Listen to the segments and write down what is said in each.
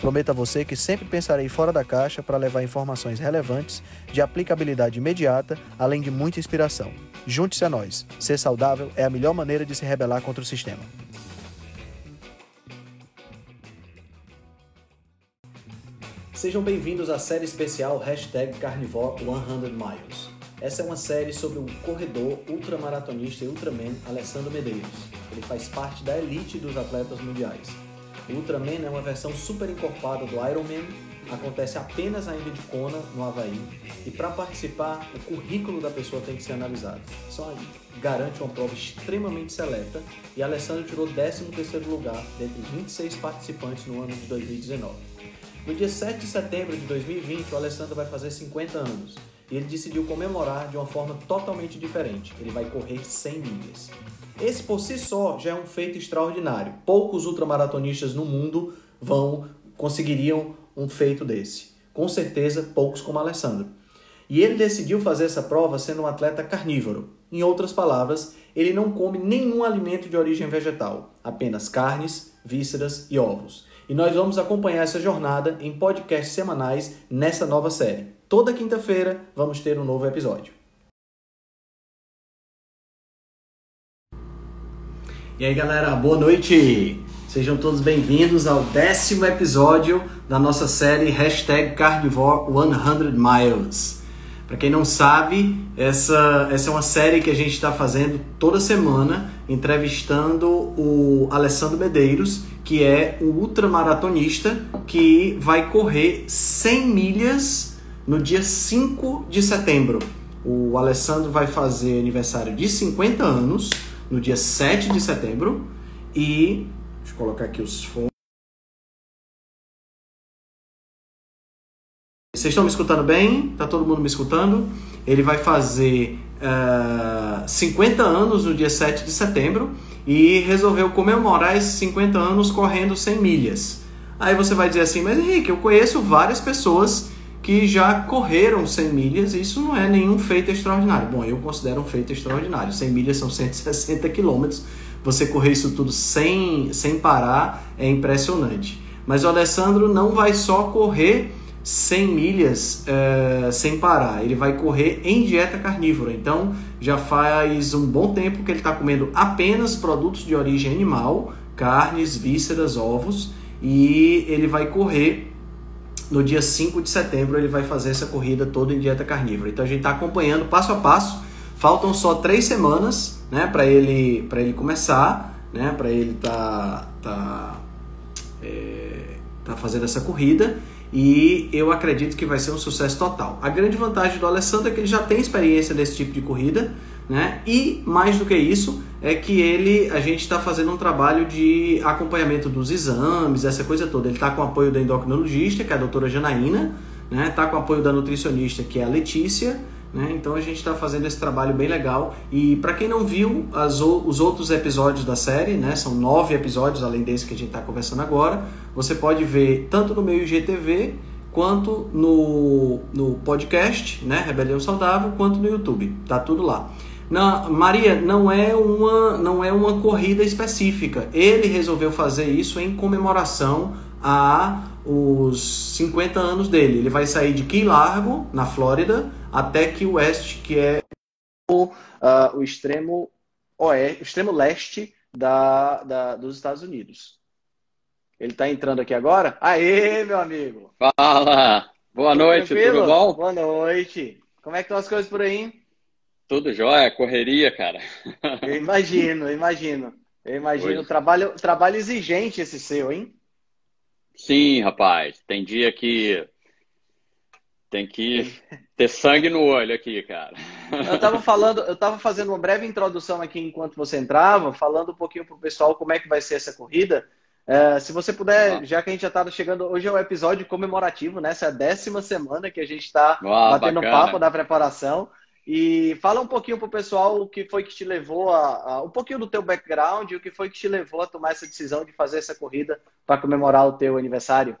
Prometo a você que sempre pensarei fora da caixa para levar informações relevantes, de aplicabilidade imediata, além de muita inspiração. Junte-se a nós. Ser saudável é a melhor maneira de se rebelar contra o sistema. Sejam bem-vindos à série especial Hashtag Carnivore 100 Miles. Essa é uma série sobre o corredor ultramaratonista e ultraman Alessandro Medeiros. Ele faz parte da elite dos atletas mundiais. O Ultraman é uma versão super encorpada do Ironman, acontece apenas na ilha de Kona, no Havaí, e para participar, o currículo da pessoa tem que ser analisado. Só garante uma prova extremamente seleta e Alessandro tirou 13º lugar dentre 26 participantes no ano de 2019. No dia 7 de setembro de 2020, o Alessandro vai fazer 50 anos e ele decidiu comemorar de uma forma totalmente diferente. Ele vai correr 100 milhas. Esse por si só já é um feito extraordinário. Poucos ultramaratonistas no mundo vão conseguiriam um feito desse. Com certeza, poucos como Alessandro. E ele decidiu fazer essa prova sendo um atleta carnívoro. Em outras palavras, ele não come nenhum alimento de origem vegetal, apenas carnes, vísceras e ovos. E nós vamos acompanhar essa jornada em podcasts semanais nessa nova série. Toda quinta-feira vamos ter um novo episódio. E aí galera, boa noite! Sejam todos bem-vindos ao décimo episódio da nossa série Hashtag Carnivore 100 Miles. Para quem não sabe, essa, essa é uma série que a gente está fazendo toda semana, entrevistando o Alessandro Medeiros, que é o ultramaratonista que vai correr 100 milhas no dia 5 de setembro. O Alessandro vai fazer aniversário de 50 anos no dia 7 de setembro. E deixa eu colocar aqui os fones. Vocês estão me escutando bem? Tá todo mundo me escutando? Ele vai fazer uh, eh, 50 anos no dia 7 de setembro e resolveu comemorar esses 50 anos correndo 100 milhas. Aí você vai dizer assim, mas Henrique, eu conheço várias pessoas que já correram 100 milhas isso não é nenhum feito extraordinário. Bom, eu considero um feito extraordinário. 100 milhas são 160 quilômetros. Você correr isso tudo sem, sem parar é impressionante. Mas o Alessandro não vai só correr 100 milhas é, sem parar, ele vai correr em dieta carnívora. Então já faz um bom tempo que ele está comendo apenas produtos de origem animal, carnes, vísceras, ovos, e ele vai correr no dia 5 de setembro ele vai fazer essa corrida toda em dieta carnívora. Então a gente está acompanhando passo a passo. Faltam só três semanas né, para ele, para ele começar, né, para ele tá, tá, é, tá fazendo essa corrida e eu acredito que vai ser um sucesso total. A grande vantagem do Alessandro é que ele já tem experiência nesse tipo de corrida, né? E mais do que isso é que ele, a gente está fazendo um trabalho de acompanhamento dos exames, essa coisa toda. Ele está com o apoio da endocrinologista, que é a doutora Janaína, né? Está com o apoio da nutricionista, que é a Letícia. Né? Então a gente está fazendo esse trabalho bem legal. E para quem não viu as, os outros episódios da série, né? são nove episódios além desse que a gente está conversando agora, você pode ver tanto no meu IGTV quanto no, no podcast, né? Rebelião Saudável, quanto no YouTube. Tá tudo lá. Não, Maria, não é uma não é uma corrida específica. Ele resolveu fazer isso em comemoração a os 50 anos dele. Ele vai sair de Key Largo, na Flórida, até Key West, que é o, uh, o extremo oeste, o extremo leste da, da, dos Estados Unidos. Ele está entrando aqui agora? Aê, meu amigo! Fala! Boa noite, Tranquilo? tudo bom? Boa noite. Como é que estão as coisas por aí? Tudo jóia, correria, cara. Eu imagino, eu imagino. Eu imagino. Trabalho, trabalho exigente esse seu, hein? Sim, rapaz. Tem dia que tem que ter sangue no olho aqui, cara. Eu estava falando, eu estava fazendo uma breve introdução aqui enquanto você entrava, falando um pouquinho para o pessoal como é que vai ser essa corrida. É, se você puder, já que a gente já está chegando, hoje é o um episódio comemorativo, né? Essa é a décima semana que a gente está batendo bacana. papo da preparação. E fala um pouquinho pro pessoal o que foi que te levou a, a, um pouquinho do teu background o que foi que te levou a tomar essa decisão de fazer essa corrida para comemorar o teu aniversário.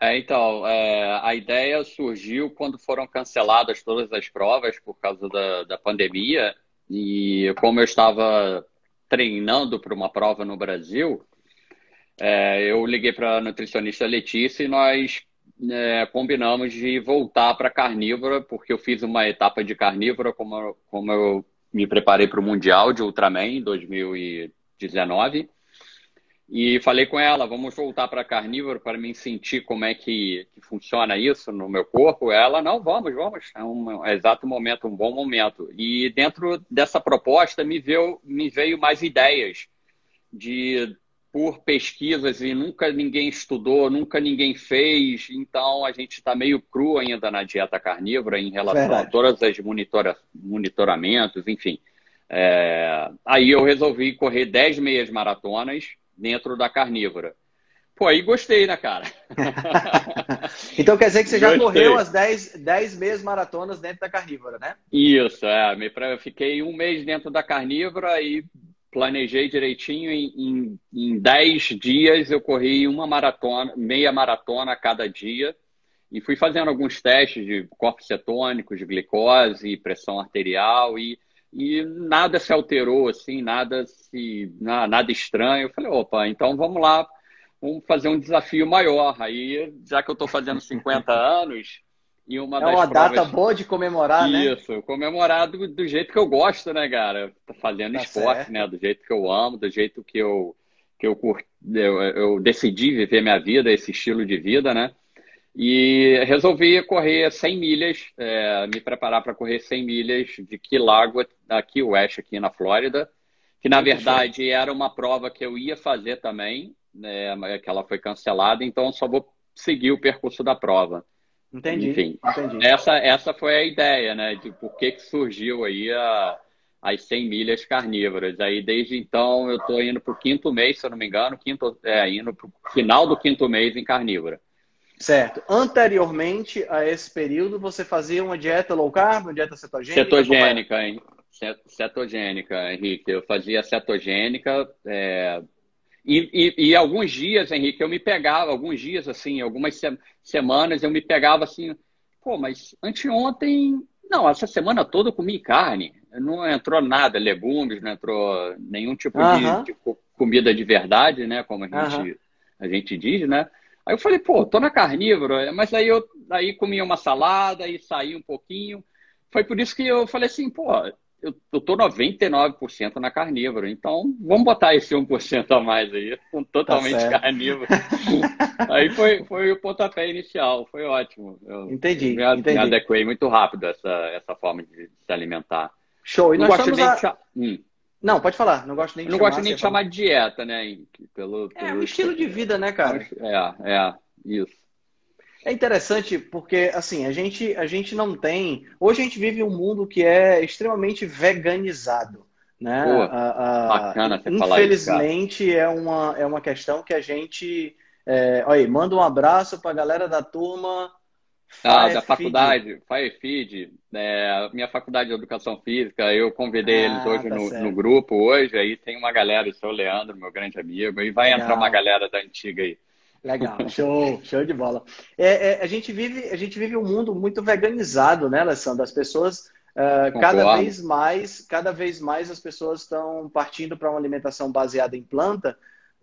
É, então, é, a ideia surgiu quando foram canceladas todas as provas por causa da, da pandemia e como eu estava treinando para uma prova no Brasil, é, eu liguei para a nutricionista Letícia e nós é, combinamos de voltar para carnívora, porque eu fiz uma etapa de carnívora, como, como eu me preparei para o Mundial de Ultraman em 2019. E falei com ela, vamos voltar para carnívoro para me sentir como é que, que, funciona isso no meu corpo. Ela, não, vamos, vamos, é um é exato momento, um bom momento. E dentro dessa proposta me veio, me veio mais ideias de por pesquisas e nunca ninguém estudou, nunca ninguém fez, então a gente está meio cru ainda na dieta carnívora em relação Verdade. a todas as monitora, monitoramentos, enfim. É, aí eu resolvi correr 10 meias maratonas dentro da carnívora. Pô, aí gostei, né, cara? então quer dizer que você já gostei. correu as 10, 10 meias maratonas dentro da carnívora, né? Isso, é. Eu fiquei um mês dentro da carnívora e planejei direitinho, em, em, em 10 dias eu corri uma maratona, meia maratona a cada dia e fui fazendo alguns testes de corpos cetônicos, de glicose, pressão arterial e, e nada se alterou, assim, nada se nada estranho. Eu falei, opa, então vamos lá, vamos fazer um desafio maior. Aí, já que eu estou fazendo 50 anos, e uma é uma provas... data boa de comemorar, Isso, né? Isso, comemorar do, do, jeito que eu gosto, né, cara? Fazendo tá esporte, certo. né? Do jeito que eu amo, do jeito que eu que eu, eu, eu decidi viver minha vida, esse estilo de vida, né? E resolvi correr 100 milhas, é, me preparar para correr 100 milhas de Key Largo, aqui West, aqui na Flórida, que na verdade era uma prova que eu ia fazer também, né, que ela foi cancelada, então só vou seguir o percurso da prova. Entendi. Enfim, entendi. Essa, essa foi a ideia, né? De por que, que surgiu aí a, as 100 milhas carnívoras. Aí, desde então, eu estou indo para o quinto mês, se eu não me engano, quinto, é, indo para o final do quinto mês em carnívora. Certo. Anteriormente a esse período, você fazia uma dieta low carb, uma dieta cetogênica? Cetogênica, hein? Cetogênica, Henrique. Eu fazia cetogênica, é, e, e, e, alguns dias, Henrique, eu me pegava, alguns dias, assim, algumas se semanas, eu me pegava assim, pô, mas anteontem, não, essa semana toda eu comi carne, não entrou nada, legumes, não entrou nenhum tipo uh -huh. de, de, comida de verdade, né, como a gente, uh -huh. a gente diz, né? Aí eu falei, pô, tô na carnívora, mas aí eu aí comi uma salada e saí um pouquinho. Foi por isso que eu falei assim, pô, eu, eu tô 99% na carnívoro. Então, vamos botar esse 1% a mais aí, totalmente tá carnívoro. aí foi, foi o pontapé inicial, foi ótimo. Eu, entendi, me, entendi. me adequei muito rápido a essa, essa forma de se alimentar. Show. E não gosto nem a... de... hum. Não, pode falar. Não gosto nem de não chamar. gosto nem de chamar de dieta, né? Pelo, pelo... É um estilo de vida, né, cara? É, é, isso. É interessante porque, assim, a gente, a gente não tem. Hoje a gente vive um mundo que é extremamente veganizado. Né? Pô, a, a, bacana você Infelizmente, isso, é, uma, é uma questão que a gente. É, olha aí, manda um abraço para a galera da turma. Ah, da faculdade, FireFeed, é, minha faculdade de Educação Física, eu convidei ah, eles hoje tá no, no, grupo, hoje, aí tem uma galera, o seu Leandro, meu grande amigo, e vai Legal. entrar uma galera da antiga aí. Legal, show, show de bola. É, é, a, gente vive, a gente vive um mundo muito veganizado, né, Alessandro? As pessoas, uh, cada vez mais, cada vez mais as pessoas estão partindo para uma alimentação baseada em planta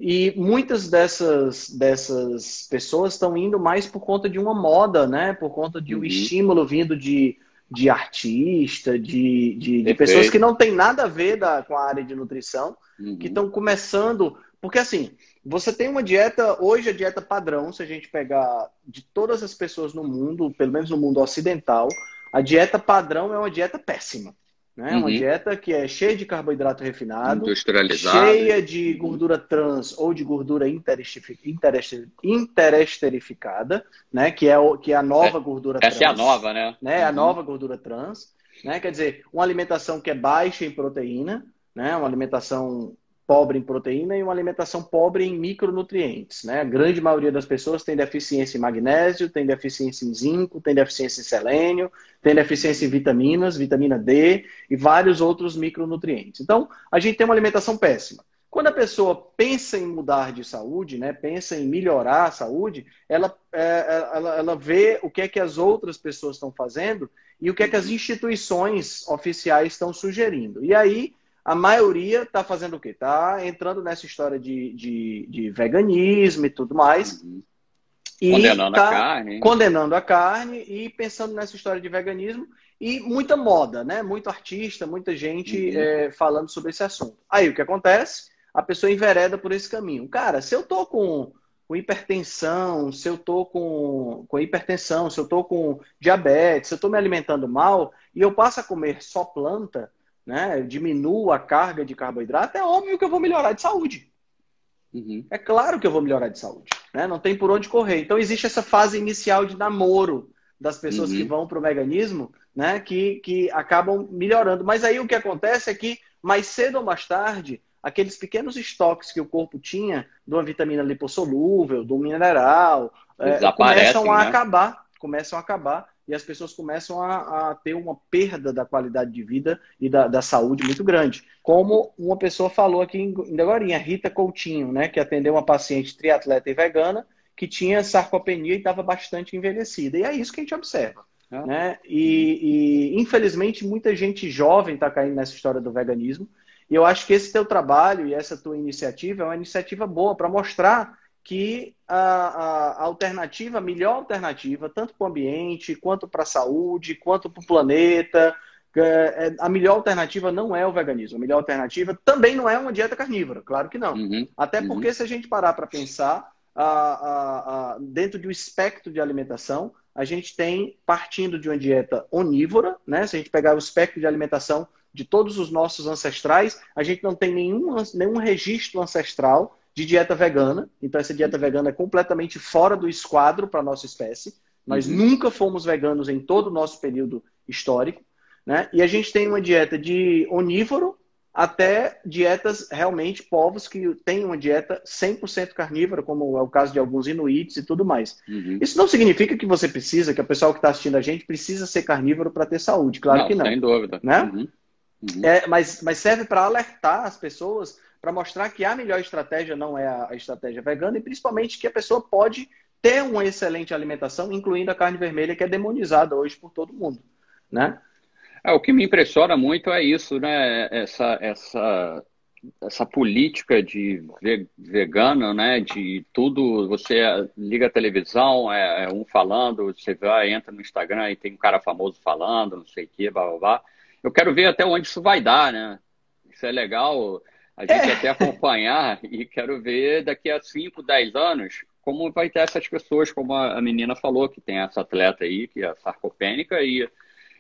e muitas dessas, dessas pessoas estão indo mais por conta de uma moda, né? Por conta de um uhum. estímulo vindo de, de artista, de, de, de pessoas que não tem nada a ver da, com a área de nutrição, uhum. que estão começando. Porque assim, você tem uma dieta, hoje a dieta padrão, se a gente pegar de todas as pessoas no mundo, pelo menos no mundo ocidental, a dieta padrão é uma dieta péssima. Né? Uhum. Uma dieta que é cheia de carboidrato refinado, cheia de gordura trans ou de gordura interesterificada, né? que, é, o, que é a nova é, gordura essa trans. Essa é a nova, né? né? Uhum. A nova gordura trans. Né? Quer dizer, uma alimentação que é baixa em proteína, né? uma alimentação pobre em proteína e uma alimentação pobre em micronutrientes. Né? A grande maioria das pessoas tem deficiência em magnésio, tem deficiência em zinco, tem deficiência em selênio, tem deficiência em vitaminas, vitamina D e vários outros micronutrientes. Então, a gente tem uma alimentação péssima. Quando a pessoa pensa em mudar de saúde, né, pensa em melhorar a saúde, ela, é, é, ela, ela vê o que é que as outras pessoas estão fazendo e o que é que as instituições oficiais estão sugerindo. E aí, a maioria está fazendo o quê? Está entrando nessa história de, de, de, veganismo e tudo mais. Uhum. E condenando tá a carne. Condenando a carne e pensando nessa história de veganismo. E muita moda, né? Muito artista, muita gente uhum. é, falando sobre esse assunto. Aí o que acontece? a pessoa envereda por esse caminho. Cara, se eu tô com, com hipertensão, se eu tô com, com hipertensão, se eu tô com diabetes, se eu tô me alimentando mal e eu passo a comer só planta, né, eu diminuo a carga de carboidrato, é óbvio que eu vou melhorar de saúde. Uhum. É claro que eu vou melhorar de saúde. Né? Não tem por onde correr. Então existe essa fase inicial de namoro das pessoas uhum. que vão para o veganismo, né, que, que acabam melhorando. Mas aí o que acontece é que mais cedo ou mais tarde aqueles pequenos estoques que o corpo tinha de uma vitamina lipossolúvel, do mineral, é, começam a né? acabar, começam a acabar e as pessoas começam a, a, ter uma perda da qualidade de vida e da, da, saúde muito grande. Como uma pessoa falou aqui ainda agora, Rita Coutinho, né, que atendeu uma paciente triatleta e vegana que tinha sarcopenia e estava bastante envelhecida. E é isso que a gente observa. É. Né? E, e, infelizmente, muita gente jovem está caindo nessa história do veganismo e eu acho que esse teu trabalho e essa tua iniciativa é uma iniciativa boa para mostrar que a, a, alternativa, a melhor alternativa, tanto para o ambiente, quanto para a saúde, quanto para o planeta, é, a melhor alternativa não é o veganismo. A melhor alternativa também não é uma dieta carnívora, claro que não. Uhum, Até porque uhum. se a gente parar para pensar, a, dentro do espectro de alimentação, a gente tem, partindo de uma dieta onívora, né? se a gente pegar o espectro de alimentação de todos os nossos ancestrais, a gente não tem nenhum, nenhum registro ancestral de dieta vegana. Então, essa dieta vegana é completamente fora do esquadro para a nossa espécie. Nós uhum. nunca fomos veganos em todo o nosso período histórico. Né? E a gente tem uma dieta de onívoro até dietas realmente povos que têm uma dieta 100% carnívora, como é o caso de alguns inuits e tudo mais. Uhum. Isso não significa que você precisa, que o pessoal que está assistindo a gente precisa ser carnívoro para ter saúde. Claro não, que não. Sem dúvida. Né? Uhum. Uhum. É, mas, mas serve para alertar as pessoas, para mostrar que a melhor estratégia não é a, estratégia vegana e principalmente que a pessoa pode ter uma excelente alimentação, incluindo a carne vermelha, que é demonizada hoje por todo mundo. Né? É, o que me impressiona muito é isso, né? Essa, essa, essa política de vegano, né? De tudo, você liga a televisão, é, é, um falando, você vai, entra no Instagram e tem um cara famoso falando, não sei o que, blá blá blá eu quero ver até onde isso vai dar, né? Isso é legal a gente é. até acompanhar e quero ver daqui a 5, 10 anos como vai ter essas pessoas, como a menina falou, que tem essa atleta aí, que é sarcopênica e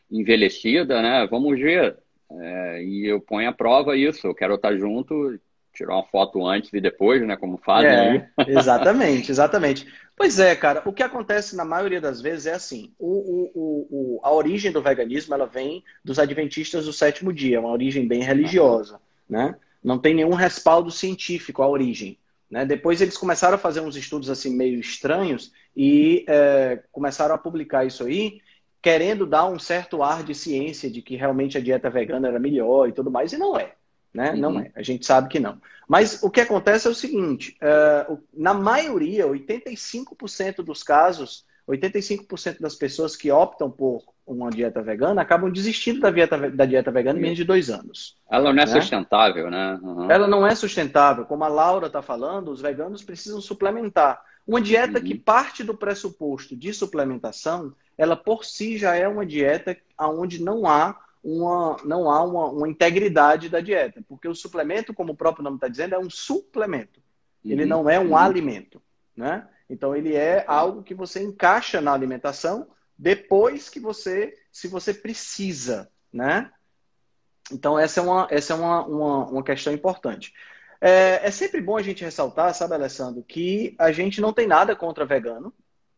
envelhecida, né? Vamos ver. É, e eu ponho à prova isso. Eu quero estar junto, tirar uma foto antes e depois, né? Como fazem é, aí. Exatamente, exatamente. Pois é, cara. O que acontece na maioria das vezes é assim: o, o, o, a origem do veganismo ela vem dos adventistas do sétimo dia, uma origem bem religiosa, né? Não tem nenhum respaldo científico à origem. Né? Depois eles começaram a fazer uns estudos assim meio estranhos e é, começaram a publicar isso aí, querendo dar um certo ar de ciência de que realmente a dieta vegana era melhor e tudo mais, e não é. Né? Uhum. Não é. A gente sabe que não. Mas o que acontece é o seguinte: uh, na maioria, 85% dos casos, 85% das pessoas que optam por uma dieta vegana acabam desistindo da dieta, da dieta vegana em menos de dois anos. Ela não é né? sustentável, né? Uhum. Ela não é sustentável. Como a Laura está falando, os veganos precisam suplementar. Uma dieta uhum. que parte do pressuposto de suplementação, ela por si já é uma dieta onde não há uma, não há uma, uma, integridade da dieta, porque o suplemento, como o próprio nome está dizendo, é um suplemento. Uhum. Ele não é um uhum. alimento, né? Então ele é algo que você encaixa na alimentação depois que você, se você precisa, né? Então essa é uma, essa é uma, uma, uma questão importante. É, é, sempre bom a gente ressaltar, sabe, Alessandro, que a gente não tem nada contra vegano,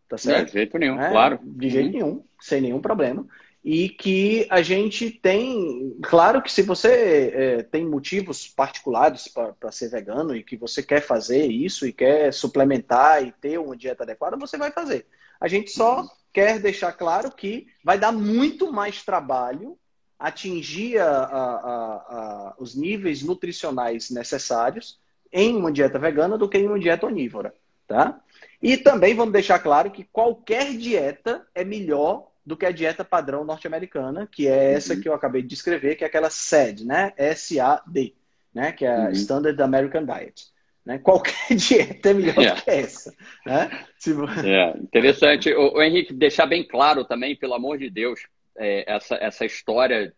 tá certo? De jeito nenhum, é, claro. De jeito uhum. nenhum, sem nenhum problema. e que a gente tem, claro que se você é, tem motivos particulares para ser vegano e que você quer fazer isso e quer suplementar e ter uma dieta adequada, você vai fazer. A gente só uhum. Quer deixar claro que vai dar muito mais trabalho atingir a, a, a, os níveis nutricionais necessários em uma dieta vegana do que em uma dieta onívora, tá? E também vamos deixar claro que qualquer dieta é melhor do que a dieta padrão norte-americana, que é essa uhum. que eu acabei de descrever, que é aquela SAD, né? S-A-D, né? Que é a uhum. Standard American Diet. Né? Qualquer dieta é melhor yeah. do que essa. Né? Se... É, interessante. O, o, Henrique, deixar bem claro também, pelo amor de Deus, é, essa, essa história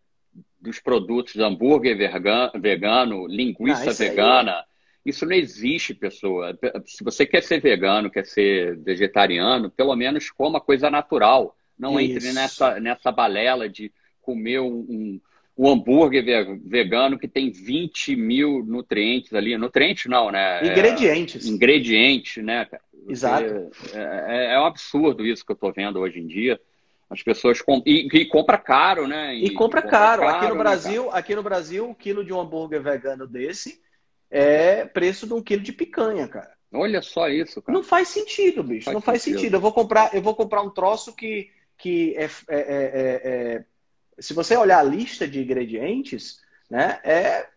dos produtos hambúrguer vegano, vegano linguiça ah, vegana. Aí... Isso não existe, pessoa. Se você quer ser vegano, quer ser vegetariano, pelo menos coma coisa natural. Não Isso. entre nessa, nessa balela de comer um, um, um, hambúrguer vegano que tem 20 mil nutrientes ali. Nutrientes não, né? Ingredientes. É, ingredientes, né? Exato. É, é, é, um absurdo isso que eu estou vendo hoje em dia. As pessoas com... e, e compra caro, né? E, e compra, compra caro. caro. Aqui no né, Brasil, aqui no Brasil, um quilo de um hambúrguer vegano desse é preço de um quilo de picanha, cara. Olha só isso, cara. Não faz sentido, bicho. Faz não faz sentido. sentido. Eu vou comprar, eu vou comprar um troço que que é, é, é, é, se você olhar a lista de ingredientes, né, é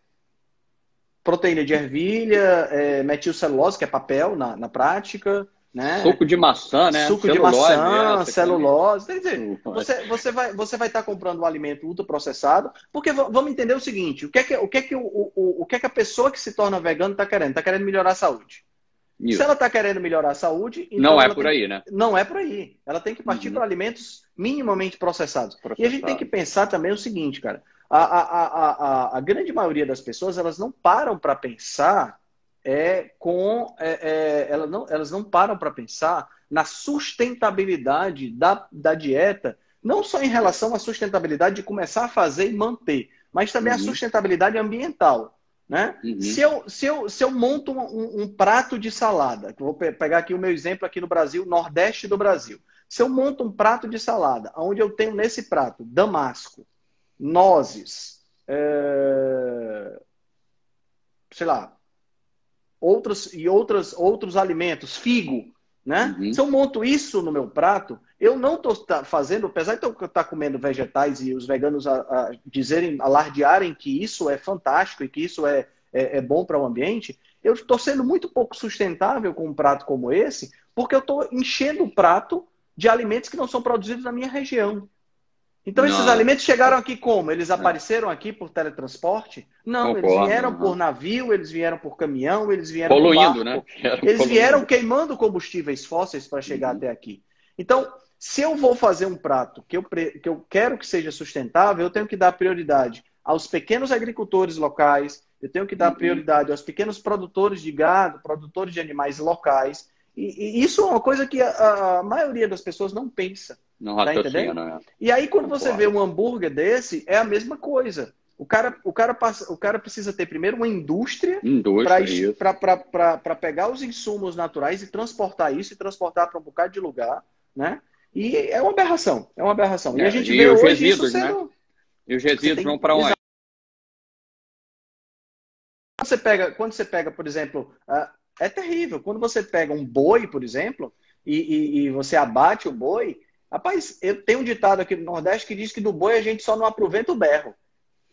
proteína de ervilha, é metilcelulose, que é papel na, na prática, né? Suco de maçã, né? Suco celulose, de maçã, celulose. Quer dizer, você, você vai você vai estar comprando um alimento ultraprocessado, porque vamos entender o seguinte: o que é que, o que, é que, o, o, o que, é que a pessoa que se torna vegano está querendo? Está querendo melhorar a saúde. Isso. Se ela está querendo melhorar a saúde. Então não é por tem... aí, né? Não é por aí. Ela tem que partir uhum. para alimentos minimamente processados. Processado. E a gente tem que pensar também o seguinte, cara. A, a, a, a, a grande maioria das pessoas elas não param para pensar é, com. É, é, elas, não, elas não param para pensar na sustentabilidade da, da dieta, não só em relação à sustentabilidade de começar a fazer e manter, mas também uhum. a sustentabilidade ambiental. Né? Uhum. Se, eu, se, eu, se eu monto um, um, prato de salada, vou pegar aqui o meu exemplo aqui no Brasil, Nordeste do Brasil. Se eu monto um prato de salada, onde eu tenho nesse prato damasco, nozes, é... sei lá, outros e outros, outros alimentos, figo, né? Uhum. Se eu monto isso no meu prato, eu não estou fazendo, apesar de eu estar tá comendo vegetais e os veganos a, a dizerem, alardearem que isso é fantástico e que isso é, é, é bom para o ambiente, eu estou sendo muito pouco sustentável com um prato como esse, porque eu estou enchendo o prato de alimentos que não são produzidos na minha região. Então, não. esses alimentos chegaram aqui como? Eles apareceram aqui por teletransporte? Não, Concordo, eles vieram não. por navio, eles vieram por caminhão, eles vieram Poluindo, né? Eles poluindo. vieram queimando combustíveis fósseis para chegar uhum. até aqui. Então, se eu vou fazer um prato que eu, que eu quero que seja sustentável, eu tenho que dar prioridade aos pequenos agricultores locais, eu tenho que dar uhum. prioridade aos pequenos produtores de gado, produtores de animais locais. E, e isso é uma coisa que a, a maioria das pessoas não pensa. Não tá entendendo? Né? E aí, quando você vê um hambúrguer desse, é a mesma coisa. O cara, o cara, passa, o cara precisa ter primeiro uma indústria, indústria para pegar os insumos naturais e transportar isso e transportar para um bocado de lugar, né? E é uma aberração, é uma aberração. É, e a gente e vê hoje resíduos, isso sendo... Né? E os resíduos vão para onde? Quando você pega, quando você pega, por exemplo, é terrível. Quando você pega um boi, por exemplo, e, e, e você abate o boi, Rapaz, eu tenho um ditado aqui no Nordeste que diz que do boi a gente só não aproveita o berro.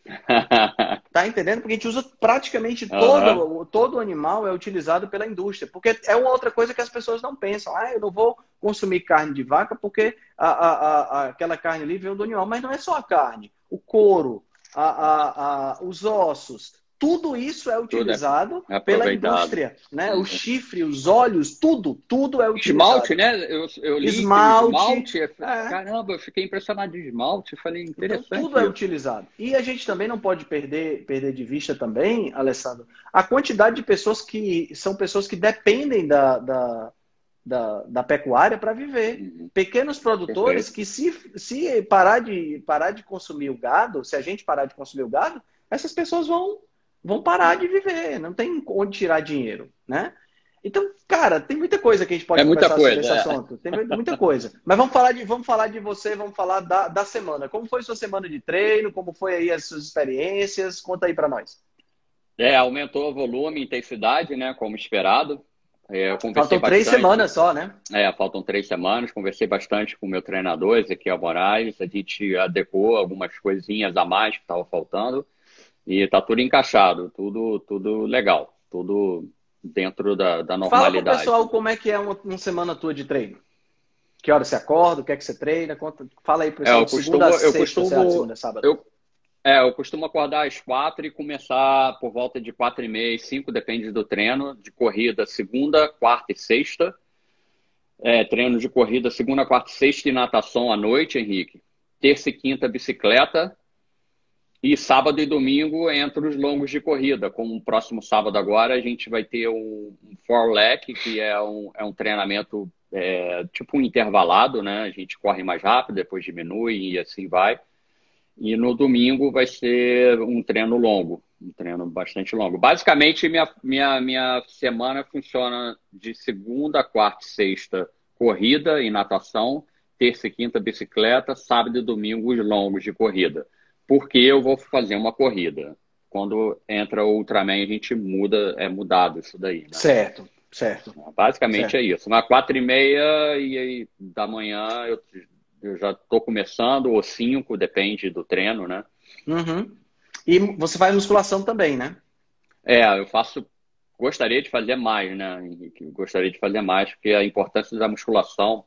tá entendendo? Porque a gente usa praticamente uhum. todo, todo animal é utilizado pela indústria. Porque é uma outra coisa que as pessoas não pensam. Ah, eu não vou consumir carne de vaca porque a, a, a, aquela carne ali veio do animal. Mas não é só a carne. O couro, os ossos, tudo isso é, é utilizado é pela indústria, né? Uhum. O chifre, os olhos, tudo, tudo é utilizado. Esmalte, né? Eu, eu li esmalte, esmalte é... caramba, eu fiquei impressionado de esmalte, falei então, interessante. Então, tudo é utilizado. E a gente também não pode perder, perder de vista também, Alessandro, a quantidade de pessoas que são pessoas que dependem da, da, da, da pecuária para viver. Uhum. Pequenos produtores Perfeito. que se, se parar de parar de consumir o gado, se a gente parar de consumir o gado, essas pessoas vão vão parar de viver, não tem onde tirar dinheiro, né? Então, cara, tem muita coisa que a gente pode é conversar coisa, sobre esse é. assunto. Tem muita coisa. Mas vamos falar de, vamos falar de você, vamos falar da, da semana. Como foi sua semana de treino? Como foi aí as suas experiências? Conta aí para nós. É, aumentou o volume, intensidade, né? Como esperado. É, faltam bastante. três semanas só, né? É, faltam três semanas. Conversei bastante com o meu treinador, Ezequiel Moraes. A gente adequou algumas coisinhas a mais que estavam faltando. E tá tudo encaixado, tudo, tudo legal, tudo dentro da, da normalidade. Fala pro pessoal como é que é uma, uma semana tua de treino. Que hora você acorda, o que é que você treina? Conta, fala aí, pessoal. É, eu costumo, segunda, eu sexta, costumo, segunda, sábado. Eu, é, eu costumo acordar às quatro e começar por volta de quatro e meia, cinco, depende do treino, de corrida segunda, quarta e sexta. É, treino de corrida segunda, quarta e sexta e natação à noite, Henrique. Terça e quinta, bicicleta. E sábado e domingo entre os longos de corrida. Como o próximo sábado agora, a gente vai ter um, um four leg, que é um, é um treinamento é, tipo um intervalado, né? A gente corre mais rápido, depois diminui e assim vai. E no domingo vai ser um treino longo, um treino bastante longo. Basicamente, minha, minha, minha semana funciona de segunda, quarta e sexta corrida e natação, terça e quinta bicicleta, sábado e domingo os longos de corrida porque eu vou fazer uma corrida. Quando entra o Ultraman, a gente muda, é mudado isso daí. Né? Certo, certo. Basicamente certo. é isso. Na quatro e meia e da manhã eu, eu já estou começando, ou cinco, depende do treino, né? Uhum. E você faz musculação também, né? É, eu faço. Gostaria de fazer mais, né, Henrique? Gostaria de fazer mais, porque a importância da musculação,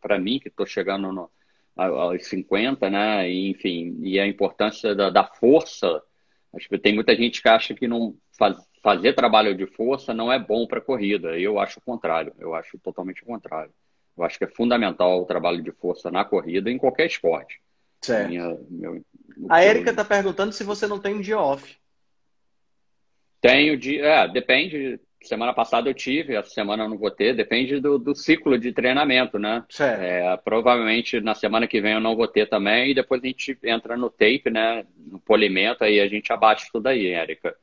para mim, que estou chegando no, aos 50, né? E, enfim, e a importância da, da, força. Acho que tem muita gente que acha que não faz, fazer trabalho de força não é bom para corrida. Eu acho o contrário. Eu acho totalmente o contrário. Eu acho que é fundamental o trabalho de força na corrida em qualquer esporte. Certo. Minha, meu, a Erika está perguntando se você não tem um dia off. Tenho dia, é, depende semana passada eu tive, essa semana eu não vou ter, depende do, do ciclo de treinamento, né? Certo. É, provavelmente na semana que vem eu não vou ter também, e depois a gente entra no tape, né? No polimento, aí a gente abate tudo aí, Érica.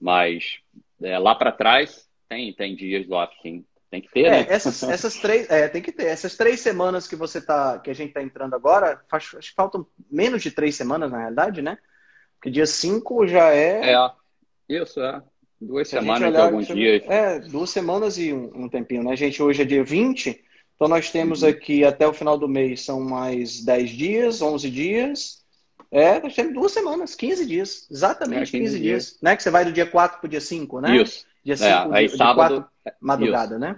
Mas é, lá para trás tem, tem dias do off, sim. Tem que ter, é, né? Essas, essas três, é, tem que ter. Essas três semanas que você tá, que a gente tá entrando agora, faz, acho que faltam menos de três semanas, na realidade, né? Porque dia 5 já é. É, isso, é. Duas semanas e alguns dias. É, duas semanas e um, um, tempinho, né? Gente hoje é dia 20, então nós temos uhum. aqui até o final do mês são mais 10 dias, 11 dias. É, nós temos duas semanas, 15 dias. Exatamente é, 15, 15 dias. dias. Né? Que você vai do dia 4 para o dia 5, né? Isso. Dia 5, é, aí dia, sábado, 4, madrugada, isso. né?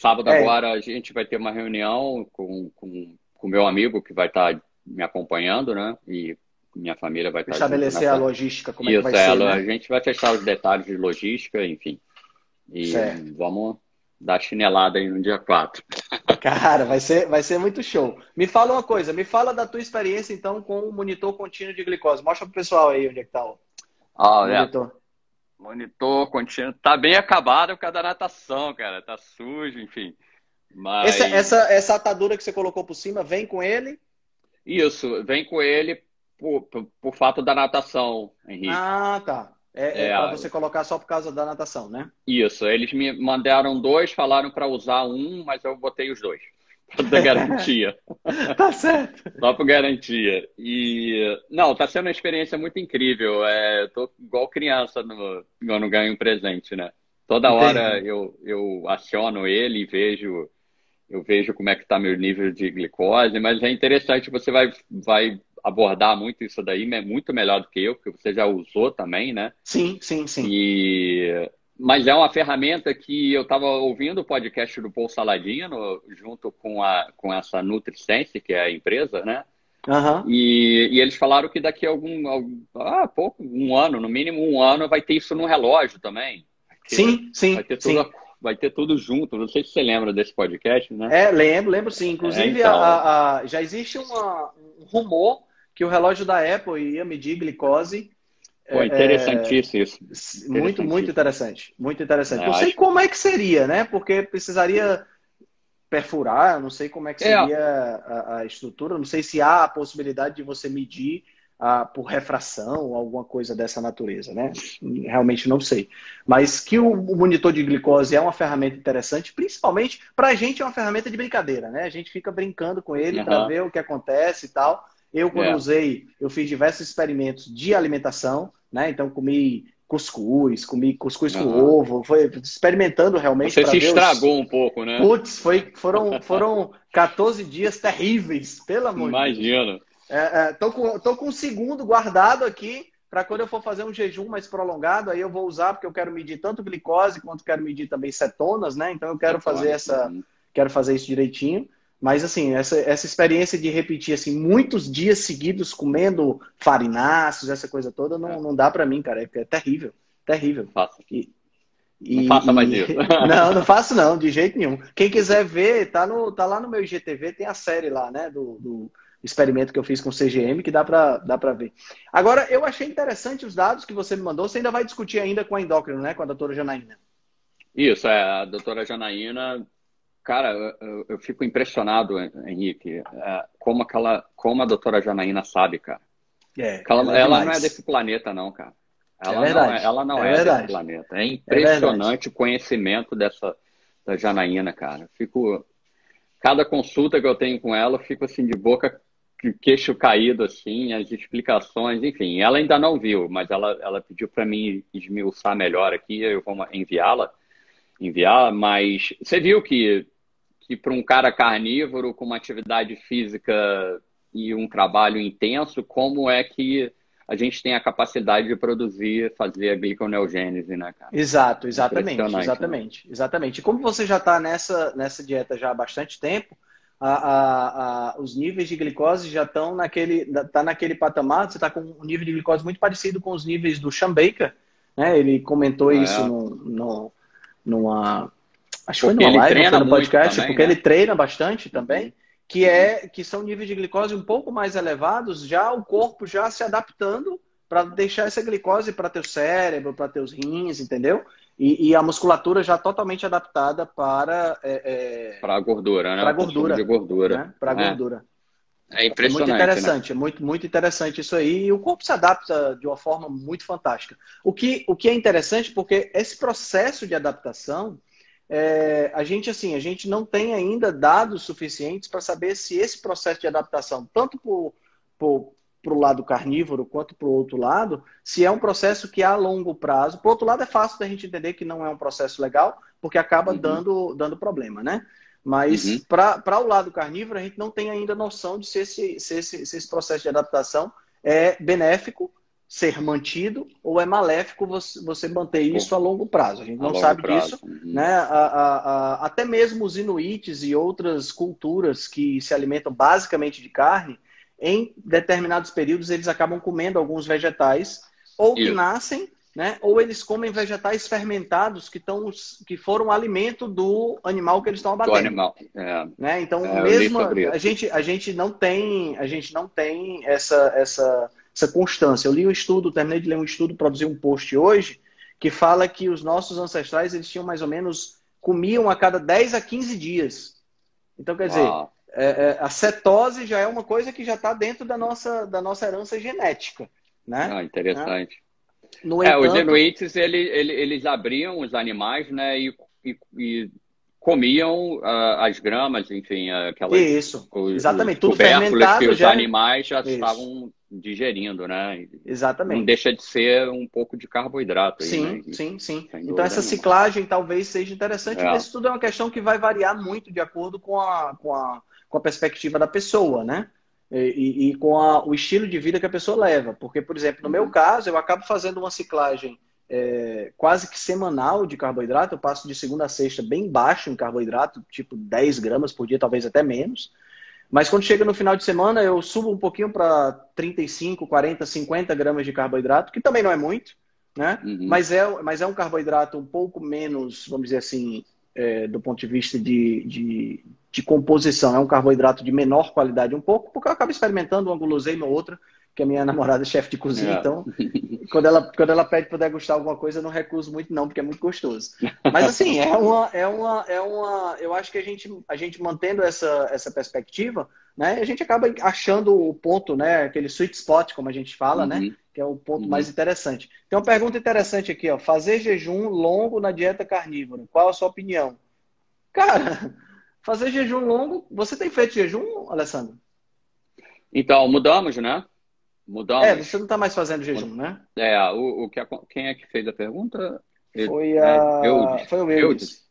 Sábado é. agora a gente vai ter uma reunião com o com, com meu amigo que vai estar me acompanhando, né? E minha família vai estar. Estabelecer a logística, como Isso, é que vai é, ser. Né? A gente vai fechar os detalhes de logística, enfim. E certo. vamos dar chinelada aí no dia 4. Cara, vai ser, vai ser muito show. Me fala uma coisa, me fala da tua experiência então com o monitor contínuo de glicose. Mostra pro pessoal aí onde é que tá o ah, monitor. É. Monitor contínuo. Tá bem acabado por causa da natação, cara. Tá sujo, enfim. Mas... Essa, essa, essa atadura que você colocou por cima vem com ele? Isso, vem com ele por, por, por fato da natação, Henrique. Ah, tá. É, é, é para você colocar só por causa da natação, né? Isso. Eles me mandaram dois, falaram para usar um, mas eu botei os dois. Da garantia. tá certo. Só por garantia. E não, tá sendo uma experiência muito incrível. É, tô igual criança no, quando ganho um presente, né? Toda hora eu, eu aciono ele e vejo eu vejo como é que está meu nível de glicose, mas é interessante, você vai, vai abordar muito isso daí, é muito melhor do que eu, porque você já usou também, né? Sim, sim, sim. E... Mas é uma ferramenta que eu estava ouvindo o podcast do Paul Saladino, junto com, a, com essa NutriSense, que é a empresa, né? Uhum. E, e, eles falaram que daqui a algum, algum ah, pouco, um ano, no mínimo um ano, vai ter isso no relógio também. Sim, sim. Vai ter tudo sim vai ter tudo junto. Não sei se você lembra desse podcast, né? É, lembro, lembro sim. Inclusive, é, então... a, a, já existe uma, um rumor que o relógio da Apple ia medir glicose. Pô, interessantíssimo é, isso. Muito, muito interessante. Muito interessante. É, não sei acho... como é que seria, né? Porque precisaria perfurar, não sei como é que é. seria é. a, a, estrutura, não sei se há a possibilidade de você medir ah, por refração, alguma coisa dessa natureza, né? Realmente não sei. Mas que o, o monitor de glicose é uma ferramenta interessante, principalmente para a gente é uma ferramenta de brincadeira, né? A gente fica brincando com ele uhum. para ver o que acontece e tal. Eu, quando é. usei, eu fiz diversos experimentos de alimentação, né? Então, comi cuscuz, comi cuscuz uhum. com ovo, foi experimentando realmente. Você se estragou os... um pouco, né? Putz, foi, foram, foram 14 dias terríveis, pelo amor de Deus. Imagina. É, é, tô, com, tô com um segundo guardado aqui para quando eu for fazer um jejum mais prolongado, aí eu vou usar porque eu quero medir tanto glicose quanto quero medir também cetonas, né? Então eu quero fazer essa, uhum. quero fazer isso direitinho. Mas, assim, essa, essa experiência de repetir, assim, muitos dias seguidos comendo farináceos, essa coisa toda, não, é. não dá para mim, cara. É, é terrível. Terrível. Faça. E, e, não faça mais isso. não, não faço não, de jeito nenhum. Quem quiser ver, tá, no, tá lá no meu IGTV, tem a série lá, né, do, do experimento que eu fiz com o CGM, que dá para dá pra ver. Agora, eu achei interessante os dados que você me mandou. Você ainda vai discutir ainda com a endócrino, né, com a doutora Janaína. Isso, é. A doutora Janaína Cara, eu, eu, fico impressionado, Henrique, é, como, aquela, como a doutora Janaína sabe, cara. É, ela, é ela não é desse planeta, não, cara. Ela é não é, ela não é, é desse planeta. É, é impressionante o conhecimento dessa da Janaína, cara. Fico. Cada consulta que eu tenho com ela, eu fico assim de boca, queixo caído, assim, as explicações, enfim. Ela ainda não viu, mas ela, ela pediu para mim esmiuçar melhor aqui, eu vou enviá-la enviar, mas você viu que que para um cara carnívoro com uma atividade física e um trabalho intenso, como é que a gente tem a capacidade de produzir, fazer a gliconeogênese, né, cara? Exato, exatamente, exatamente, né? exatamente. E como você já está nessa, nessa dieta já há bastante tempo, a, a, a, os níveis de glicose já estão naquele, tá naquele patamar, você está com um nível de glicose muito parecido com os níveis do Sean Baker, né? Ele comentou ah, isso é. no, no, numa, Acho que foi numa live, foi no podcast, também, porque né? ele treina bastante também, que é que são níveis de glicose um pouco mais elevados, já o corpo já se adaptando para deixar essa glicose para teu cérebro, para teus rins, entendeu? E, e, a musculatura já totalmente adaptada para é, é... para a gordura, né? Para gordura, de gordura, né? para é. gordura. É impressionante. É muito interessante, né? muito, muito interessante isso aí. E o corpo se adapta de uma forma muito fantástica. O que, o que é interessante porque esse processo de adaptação é, a gente assim, a gente não tem ainda dados suficientes para saber se esse processo de adaptação, tanto para o lado carnívoro quanto para o outro lado, se é um processo que a longo prazo. Por outro lado, é fácil da gente entender que não é um processo legal, porque acaba uhum. dando, dando problema, né? Mas uhum. para o lado carnívoro, a gente não tem ainda noção de se esse, se esse, se esse processo de adaptação é benéfico ser mantido ou é maléfico você, manter isso a longo prazo. A gente não sabe prazo. disso. Uhum. Né? A, a, a, até mesmo os inuites e outras culturas que se alimentam basicamente de carne, em determinados períodos eles acabam comendo alguns vegetais, ou que isso. nascem, né? ou eles comem vegetais fermentados que, tão, que foram alimento do animal que eles estão abatendo. Do animal. É. Né? Então, é, mesmo a gente, a gente não tem, a gente não tem essa, essa essa constância. Eu li um estudo, terminei de ler um estudo, produzi um post hoje, que fala que os nossos ancestrais eles tinham mais ou menos, comiam a cada 10 a 15 dias. Então, quer dizer, é, é, a cetose já é uma coisa que já está dentro da nossa, da nossa herança genética. Né? Ah, interessante. No é, entanto... Os inuites, ele, ele, eles abriam os animais né, e, e, e comiam uh, as gramas, enfim, aquelas... Isso, os, exatamente. Os Tudo fermentado. que os já... animais já Isso. estavam digerindo, né? Exatamente. Não deixa de ser um pouco de carboidrato. Aí, sim, né? sim, sim. Então essa ciclagem talvez seja interessante, é. mas isso tudo é uma questão que vai variar muito de acordo com a, com a, com a perspectiva da pessoa, né? E, e com a, o estilo de vida que a pessoa leva. Porque, por exemplo, no uhum. meu caso, eu acabo fazendo uma ciclagem é, quase que semanal de carboidrato. Eu passo de segunda a sexta bem baixo em carboidrato, tipo 10 gramas por dia, talvez até menos. Mas quando chega no final de semana, eu subo um pouquinho para 35, 40, 50 gramas de carboidrato, que também não é muito, né? Uhum. Mas, é, mas é um carboidrato um pouco menos, vamos dizer assim, é, do ponto de vista de, de, de, composição. É um carboidrato de menor qualidade um pouco, porque eu acabo experimentando uma guloseima ou outra porque a minha namorada é chefe de cozinha, é. então quando ela, quando ela pede para degustar alguma coisa, eu não recuso muito não, porque é muito gostoso. Mas assim, é uma, é uma, é uma, eu acho que a gente, a gente mantendo essa, essa perspectiva, né, a gente acaba achando o ponto, né, aquele sweet spot, como a gente fala, né, uhum. né, que é o ponto uhum. mais interessante. Tem uma pergunta interessante aqui, ó, fazer jejum longo na dieta carnívora, qual a sua opinião? Cara, fazer jejum longo, você tem feito jejum, Alessandro? Então, mudamos, né? Mudamos. É, você não está mais fazendo jejum, né? É, o, o que, quem é que fez a pergunta? Foi, a... É, eu, Foi o Eudes.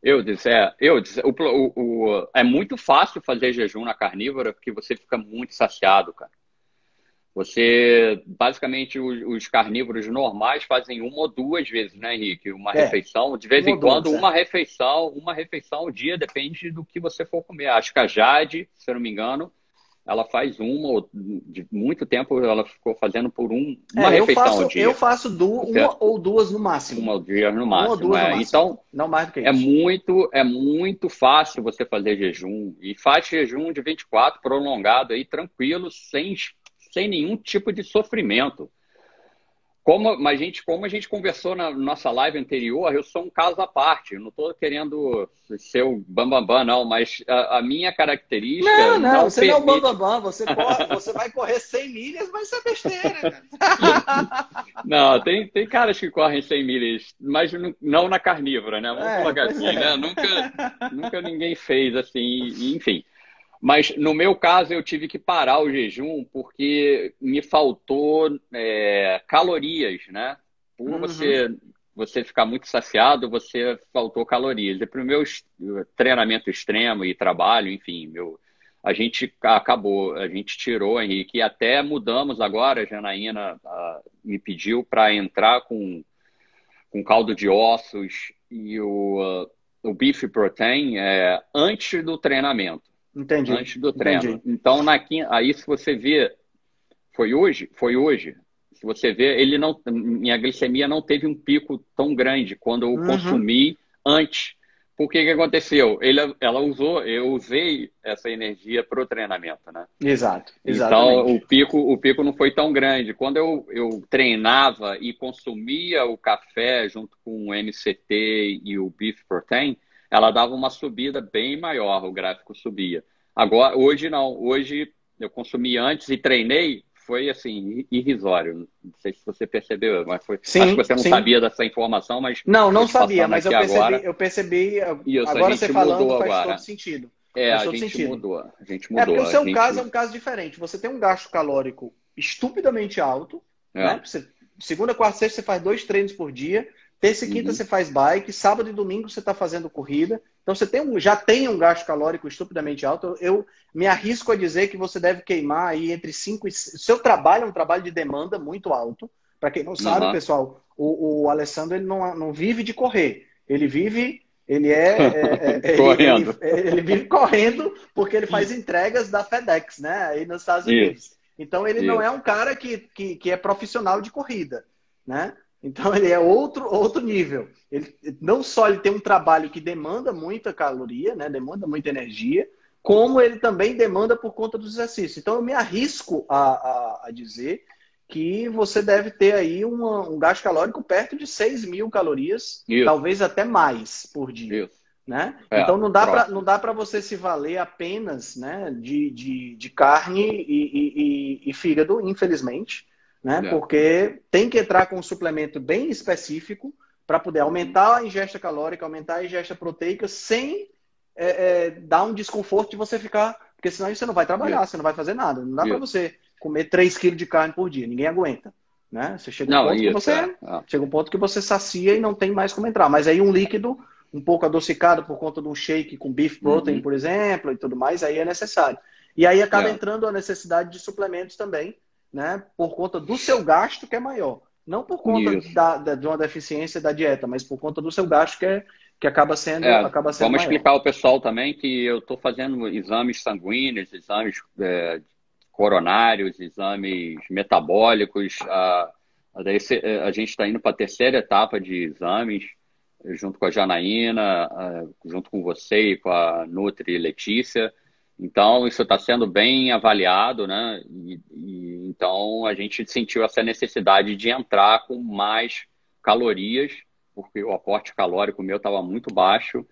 Eudes, é. Eudes, o, o, o, é muito fácil fazer jejum na carnívora porque você fica muito saciado, cara. Você, basicamente, os, os, carnívoros normais fazem uma ou duas vezes, né, Henrique? Uma é, refeição, de vez em quando, duas, uma é. refeição, uma refeição ao dia, depende do que você for comer. Acho que a Jade, se eu não me engano, ela faz uma, de muito tempo ela ficou fazendo por um, uma é, refeição faço, ao dia. Eu faço duas, uma ou duas no máximo. Uma dia no máximo. Uma ou duas é. no máximo. Então, não mais do que é isso. É muito, é muito fácil você fazer jejum. E faz jejum de 24 prolongado aí, tranquilo, sem, sem nenhum tipo de sofrimento. Como, mas, gente, como a gente conversou na nossa live anterior, eu sou um caso à parte. Eu não estou querendo ser o bambambam, bam, bam, não, mas a, a, minha característica. Não, não, não você permite... não é o bambambam. Bam, você, você vai correr 100 milhas, mas isso é besteira. não, tem, tem caras que correm 100 milhas, mas não na carnívora, né? Vamos é, colocar assim, é. né? Nunca, nunca ninguém fez assim, enfim. Mas no meu caso, eu tive que parar o jejum porque me faltou é, calorias, né? Por uhum. você, você ficar muito saciado, você faltou calorias. E para o meu treinamento extremo e trabalho, enfim, meu, a gente acabou, a gente tirou, Henrique, e até mudamos agora. A Janaína a, me pediu para entrar com, com caldo de ossos e o, o beef protein é, antes do treinamento. Entendi. Antes do treino. Entendi. Então, na quinta, aí se você vê, foi hoje? Foi hoje. Se você vê, ele não, minha glicemia não teve um pico tão grande quando eu uhum. consumi antes. Por que aconteceu? Ele, ela usou, eu usei essa energia para o treinamento, né? Exato. Então o pico, o pico não foi tão grande. Quando eu, eu treinava e consumia o café junto com o MCT e o Beef Protein, ela dava uma subida bem maior, o gráfico subia. Agora, hoje não. Hoje eu consumi antes e treinei, foi assim, irrisório. Não sei se você percebeu, mas foi. Sim, acho que você não sim. sabia dessa informação, mas. Não, não sabia, mas eu percebi, agora, eu percebi. Isso, agora você falando faz agora. todo sentido. É, a gente sentido. mudou. A gente mudou. É porque o seu gente... caso é um caso diferente. Você tem um gasto calórico estupidamente alto. É. Né? Você, segunda, quarta, sexta, você faz dois treinos por dia. Terça e quinta uhum. você faz bike, sábado e domingo você está fazendo corrida. Então você tem um, já tem um gasto calórico estupidamente alto. Eu me arrisco a dizer que você deve queimar aí entre 5 e. Seu trabalho é um trabalho de demanda muito alto. Para quem não sabe, uhum. pessoal, o, o Alessandro ele não, não vive de correr. Ele vive. Ele é. é, é correndo. Ele, ele, vive correndo porque ele faz entregas da FedEx, né? Aí nos Estados Unidos. Isso. Então ele Isso. não é um cara que, que, que é profissional de corrida, né? Então ele é outro, outro nível. Ele, não só ele tem um trabalho que demanda muita caloria, né, demanda muita energia, como ele também demanda por conta dos exercícios. Então eu me arrisco a, a, a dizer que você deve ter aí uma, um gasto calórico perto de 6 mil calorias, Isso. talvez até mais por dia. Isso. Né? É, então não dá para você se valer apenas né, de, de, de carne e, e, e fígado, infelizmente né? É. Porque tem que entrar com um suplemento bem específico para poder aumentar a ingesta calórica, aumentar a ingesta proteica, sem é, é, dar um desconforto de você ficar. Porque senão você não vai trabalhar, você não vai fazer nada. Não dá para você comer 3 quilos de carne por dia, ninguém aguenta. Né? Você chega um, não, ponto isso, que você, é. chega um ponto que você sacia e não tem mais como entrar. Mas aí um líquido um pouco adocicado por conta de um shake com beef protein, uhum. por exemplo, e tudo mais, aí é necessário. E aí acaba é. entrando a necessidade de suplementos também, né, por conta do seu gasto que é maior. Não por conta da, da, de uma deficiência da dieta, mas por conta do seu gasto que, é, que acaba sendo, é, acaba sendo Vamos maior. explicar ao pessoal também que eu estou fazendo exames sanguíneos, exames é, coronários, exames metabólicos. A, a, a gente está indo para a terceira etapa de exames, junto com a Janaína, junto com você e com a Nutri Letícia Então, isso está sendo bem avaliado, né? E, e, então, a gente sentiu essa necessidade de entrar com mais calorias, porque o aporte calórico meu estava muito baixo.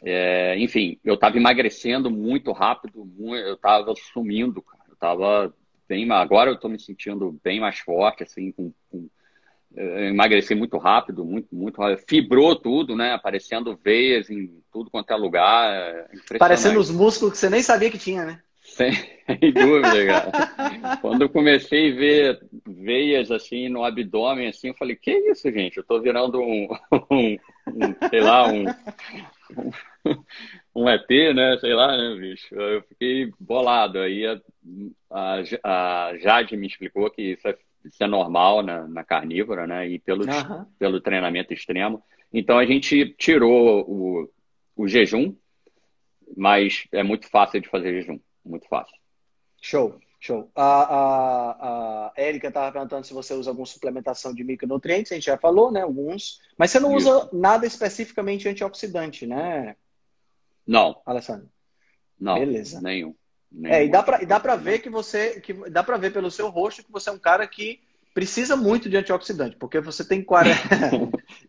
É, enfim, eu estava emagrecendo muito rápido, eu estava sumindo, cara. Eu estava bem, agora eu estou me sentindo bem mais forte, assim, com, com emagreci muito rápido, muito, muito rápido. Fibrou tudo, né? Aparecendo veias em tudo quanto é lugar. É Parecendo os músculos que você nem sabia que tinha, né? Sem dúvida, cara. Quando eu comecei a ver veias assim no abdômen, assim, eu falei, que isso, gente? Eu tô virando um, um, um sei lá, um, um, ET, né? Sei lá, né, bicho? Eu fiquei bolado. Aí a, a, a Jade me explicou que isso é isso é normal na, na carnívora, né? E pelo, uhum. pelo treinamento extremo. Então a gente tirou o, o jejum, mas é muito fácil de fazer jejum, muito fácil. Show, show. A, a, a Érica estava perguntando se você usa alguma suplementação de micronutrientes, a gente já falou, né? Alguns. Mas você não Isso. usa nada especificamente antioxidante, né? Não. Alessandro? Não. Beleza. Nenhum. É, e dá para dá para ver que você que dá para ver pelo seu rosto que você é um cara que precisa muito de antioxidante, porque você tem 40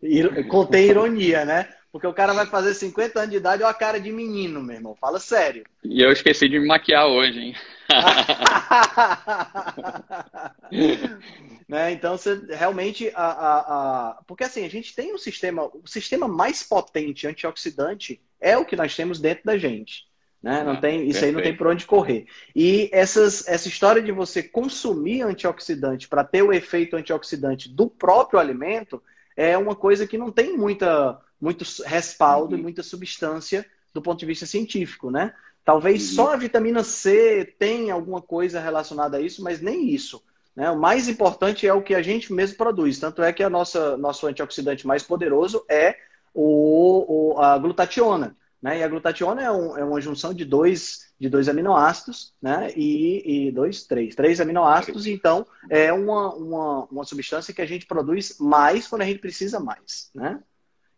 contém ironia, né? Porque o cara vai fazer 50 anos de idade ou a cara de menino, meu irmão. Fala sério. E eu esqueci de me maquiar hoje, hein? né? Então, você realmente. A, a, a... Porque assim, a gente tem um sistema. O sistema mais potente antioxidante é o que nós temos dentro da gente. Né? Não ah, tem, isso perfeito. aí não tem por onde correr. E essas, essa história de você consumir antioxidante para ter o efeito antioxidante do próprio alimento é uma coisa que não tem muita, muito respaldo uhum. e muita substância do ponto de vista científico, né? Talvez uhum. só a vitamina C tenha alguma coisa relacionada a isso, mas nem isso. Né? O mais importante é o que a gente mesmo produz. Tanto é que a nossa, nosso antioxidante mais poderoso é o, o a glutationa. Né? E a glutationa é, um, é, uma junção de dois, de dois aminoácidos, né? E, e dois, três, três aminoácidos. Então, é uma, uma, uma substância que a gente produz mais quando a gente precisa mais, né?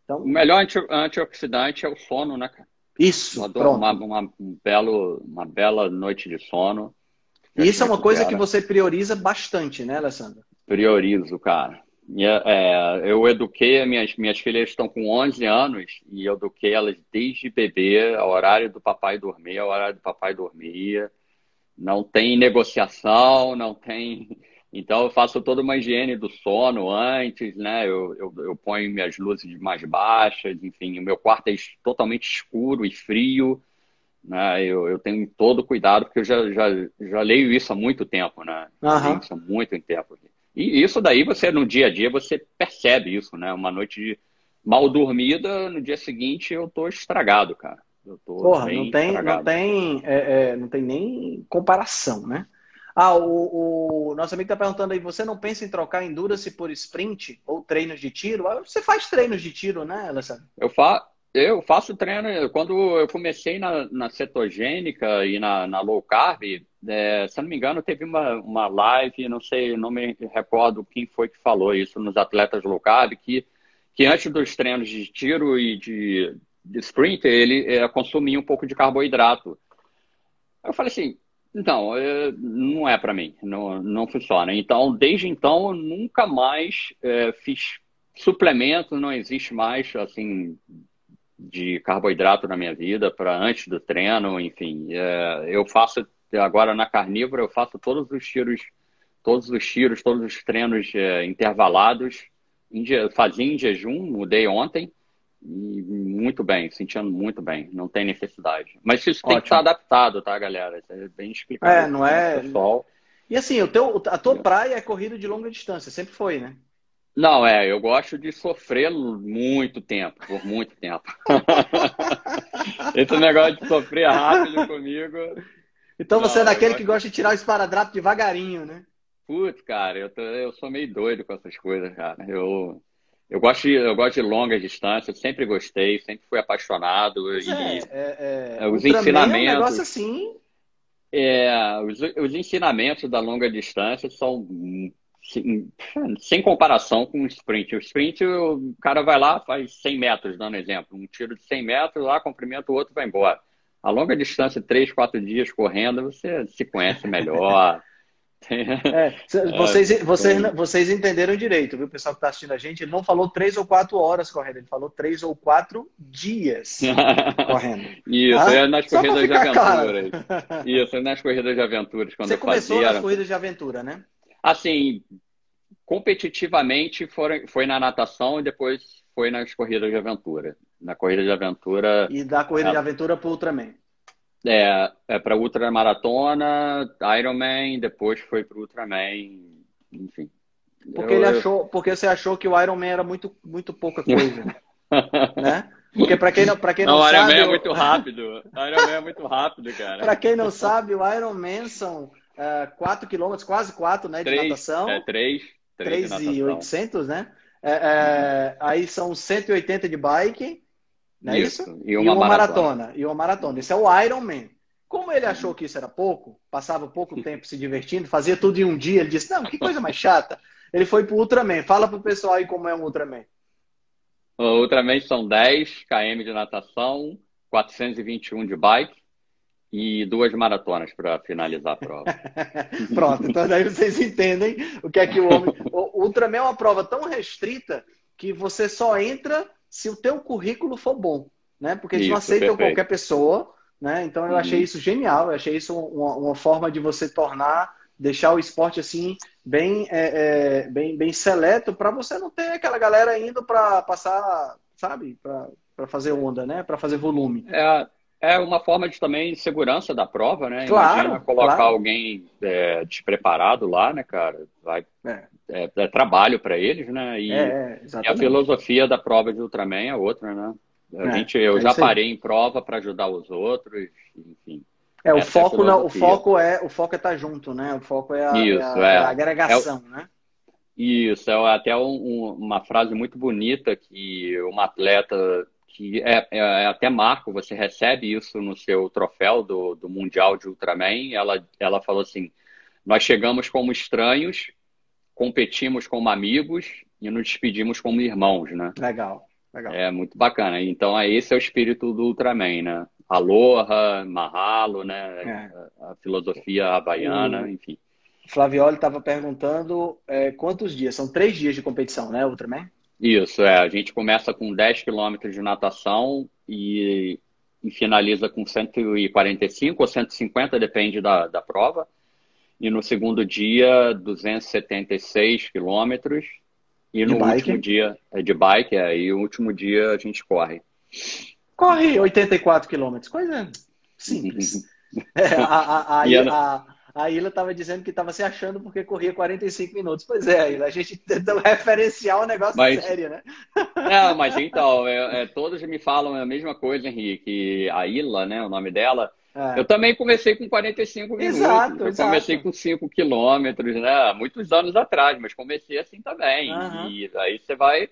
Então, o melhor anti, antioxidante é o sono, né, cara? Isso, uma, uma, um belo, uma bela noite de sono. Isso é uma coisa que você prioriza bastante, né, Alessandra? Priorizo, cara. É, eu eduquei, minhas, minhas filhas estão com 11 anos e eu eduquei elas desde bebê, ao horário do papai dormir, ao horário do papai dormir. Não tem negociação, não tem. Então eu faço toda uma higiene do sono antes, né? Eu, eu, eu ponho minhas luzes mais baixas, enfim, o meu quarto é totalmente escuro e frio. Né? Eu, eu tenho todo cuidado, porque eu já, já, já leio isso há muito tempo, né? Uhum. Isso há muito tempo. E isso daí você, no dia a dia, você percebe isso, né? Uma noite mal dormida, no dia seguinte eu tô estragado, cara. Eu tô Porra, não tem, não tem, é, é, não tem nem comparação, né? Ah, o, o, nosso amigo tá perguntando aí, você não pensa em trocar endurance por sprint ou treinos de tiro? Ah, você faz treinos de tiro, né, Alessandro? Eu, fa eu faço treino, quando eu comecei na, na cetogênica e na, na low carb, é, se não me engano, teve uma, uma live, não sei, não me recordo quem foi que falou isso nos atletas low carb, que, que antes dos treinos de tiro e de, de sprint, ele é, consumia um pouco de carboidrato. Eu falei assim, então, é, não é para mim, não, não funciona. Então, desde então, eu nunca mais é, fiz suplemento, não existe mais, assim, de carboidrato na minha vida para antes do treino, enfim. É, eu faço agora na carnívora, eu faço todos os tiros, todos os tiros, todos os treinos é, intervalados. Em, fazia em jejum, mudei ontem. E muito bem, sentindo muito bem, não tem necessidade. Mas isso Ótimo. tem que estar adaptado, tá, galera? Isso é bem explicado. É, não é. Pessoal. E assim, o teu, a tua praia é corrida de longa distância, sempre foi, né? Não, é, eu gosto de sofrer muito tempo, por muito tempo. Esse negócio de sofrer rápido comigo. Então você é daquele que gosta de tirar o esparadrapo devagarinho, né? Putz, cara, eu, tô, eu sou meio doido com essas coisas, cara. Eu, eu, gosto, de, eu gosto de longas distâncias, sempre gostei, sempre fui apaixonado. e, é, é, é, os ensinamentos. É um negócio assim. É, os, os ensinamentos da longa distância são sem, sem comparação com o sprint. O sprint, o cara vai lá, faz 100 metros, dando exemplo. Um tiro de 100 metros, lá cumprimenta o outro vai embora. A longa distância, três, quatro dias correndo, você se conhece melhor. É, vocês, é, vocês, vocês entenderam direito, viu? O pessoal que está assistindo a gente, ele não falou três ou quatro horas correndo, ele falou três ou quatro dias correndo. Isso, ah? é nas corridas de aventuras. Claro. Isso, é nas corridas de aventuras. Quando Você começou fazia... nas corridas de aventura, né? Assim, competitivamente foi, foi na natação e depois foi nas corridas de aventura. Na corrida de aventura. E da corrida é... de aventura para Ultraman. É, é para ultramaratona, Ironman, depois foi para Ultraman, enfim. Porque eu, ele achou, porque você achou que o Ironman era muito, muito pouca coisa, né? Porque para quem não, para quem não, não sabe, o Ironman é muito rápido. O Ironman é muito rápido, cara. para quem não sabe, o Ironman são uh, 4 km, quase 4, né, de 3, natação. É 3, 3, 3 e 800, né? É, é, aí são 180 de bike não é isso? isso? E, uma, e uma maratona. maratona. E uma maratona. Esse é o Iron Man. Como ele achou que isso era pouco, passava pouco tempo se divertindo, fazia tudo em um dia, ele disse: Não, que coisa mais chata. Ele foi pro Ultraman. Fala pro pessoal aí como é um Ultraman. O Ultraman são 10 km de natação, 421 de bike e duas maratonas para finalizar a prova. Pronto, então daí vocês entendem o que é que o homem. O Ultraman é uma prova tão restrita que você só entra se o teu currículo for bom, né? Porque eles isso, não aceitam perfeito. qualquer pessoa, né? Então eu uhum. achei isso genial, eu achei isso uma, uma, forma de você tornar, deixar o esporte assim bem, é, é, bem, bem seleto para você não ter aquela galera indo para passar, sabe, para fazer onda, né? Para fazer volume. É, é uma forma de também segurança da prova, né? Claro, Imagina colocar claro. alguém é, despreparado lá, né, cara? Vai, é. É, é trabalho para eles, né? E, é, e, a filosofia da prova de Ultraman é outra, né? A é, gente, eu é já parei em prova para ajudar os outros, enfim. É, o foco, não, o foco é o foco é estar tá junto, né? O foco é a, Isso, a, a agregação, né? Isso, é até um, uma frase muito bonita que uma atleta que é, é, é, até marco, você recebe isso no seu troféu do, do Mundial de Ultraman. Ela, ela falou assim: Nós chegamos como estranhos, competimos como amigos e nos despedimos como irmãos, né? Legal, legal. É muito bacana. Então, é, esse é o espírito do Ultraman, né? Aloha, Mahalo, né? É. A, filosofia havaiana, enfim. Flavioli estava perguntando é, quantos dias? São três dias de competição, né, Ultraman? Isso, é. A gente começa com 10 quilômetros de natação e, e, finaliza com 145 ou 150, depende da, da prova. E no segundo dia, 276 quilômetros. E no último dia, é de bike, é, e o último dia a gente corre. Corre 84 quilômetros, coisa simples. é, a, a, a, a, Ilha estava dizendo que estava se achando porque corria 45 minutos. Pois é, Ilha, a gente tenta referenciar o um negócio mas, sério, né? Não, mas então, é, é, todos me falam a mesma coisa, Henrique. A Ilha, né, o nome dela. É. Eu também comecei com 45 minutos. Exato, eu exato. comecei com 5 quilômetros, né? Muitos anos atrás, mas comecei assim também. Uhum. E aí você vai.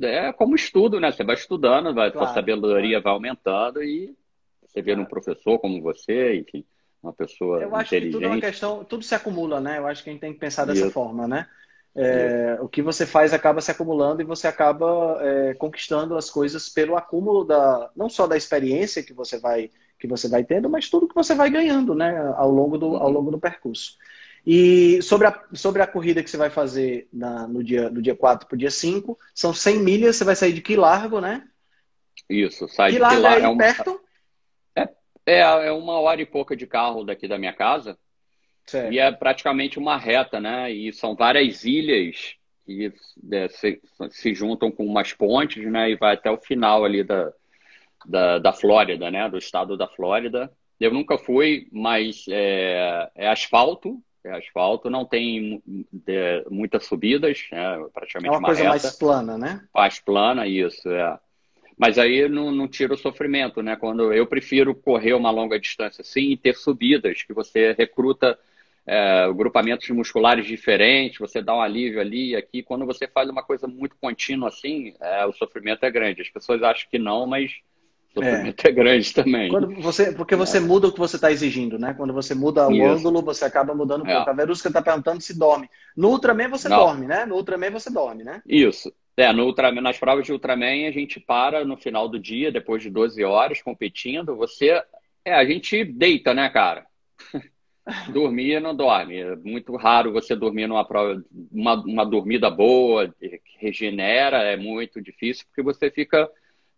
É como estudo, né? Você vai estudando, vai, claro, a sabedoria claro. vai aumentando e você vê claro. um professor como você, enfim uma pessoa Eu acho que tudo é uma questão, tudo se acumula, né? Eu acho que a gente tem que pensar dessa Isso. forma, né? É, o que você faz acaba se acumulando e você acaba é, conquistando as coisas pelo acúmulo da não só da experiência que você vai que você vai tendo, mas tudo que você vai ganhando, né, ao longo do, ao longo do percurso. E sobre a, sobre a corrida que você vai fazer na, no, dia, do dia 4 para o dia 5, são 100 milhas, você vai sair de Quilargo, né? Isso, sai Quilargo de Quilargo. É, é uma... perto? É, é uma hora e pouca de carro daqui da minha casa. Certo. E é praticamente uma reta, né? E são várias ilhas que é, se, se, juntam com umas pontes, né? E vai até o final ali da, da, da Flórida, né? Do estado da Flórida. Eu nunca fui, mas é, é asfalto, é asfalto, não tem é, muitas subidas, é praticamente é uma, uma coisa reta. mais plana, né? Mais plana, isso, é. Mas aí não, não tira o sofrimento, né? Quando eu prefiro correr uma longa distância assim e ter subidas, que você recruta é, grupamentos musculares diferentes, você dá um alívio ali e aqui. Quando você faz uma coisa muito contínua assim, é, o sofrimento é grande. As pessoas acham que não, mas o sofrimento é, é grande também. Quando você, porque você é. muda o que você está exigindo, né? Quando você muda o Isso. ângulo, você acaba mudando o é. A Verusca está perguntando se dorme. No Ultraman você não. dorme, né? No Ultraman você dorme, né? Isso. É, no Ultraman, nas provas de Ultraman a gente para no final do dia, depois de 12 horas competindo, você É, a gente deita, né, cara? dormir não dorme. É muito raro você dormir numa prova, uma, uma dormida boa, regenera, é muito difícil, porque você fica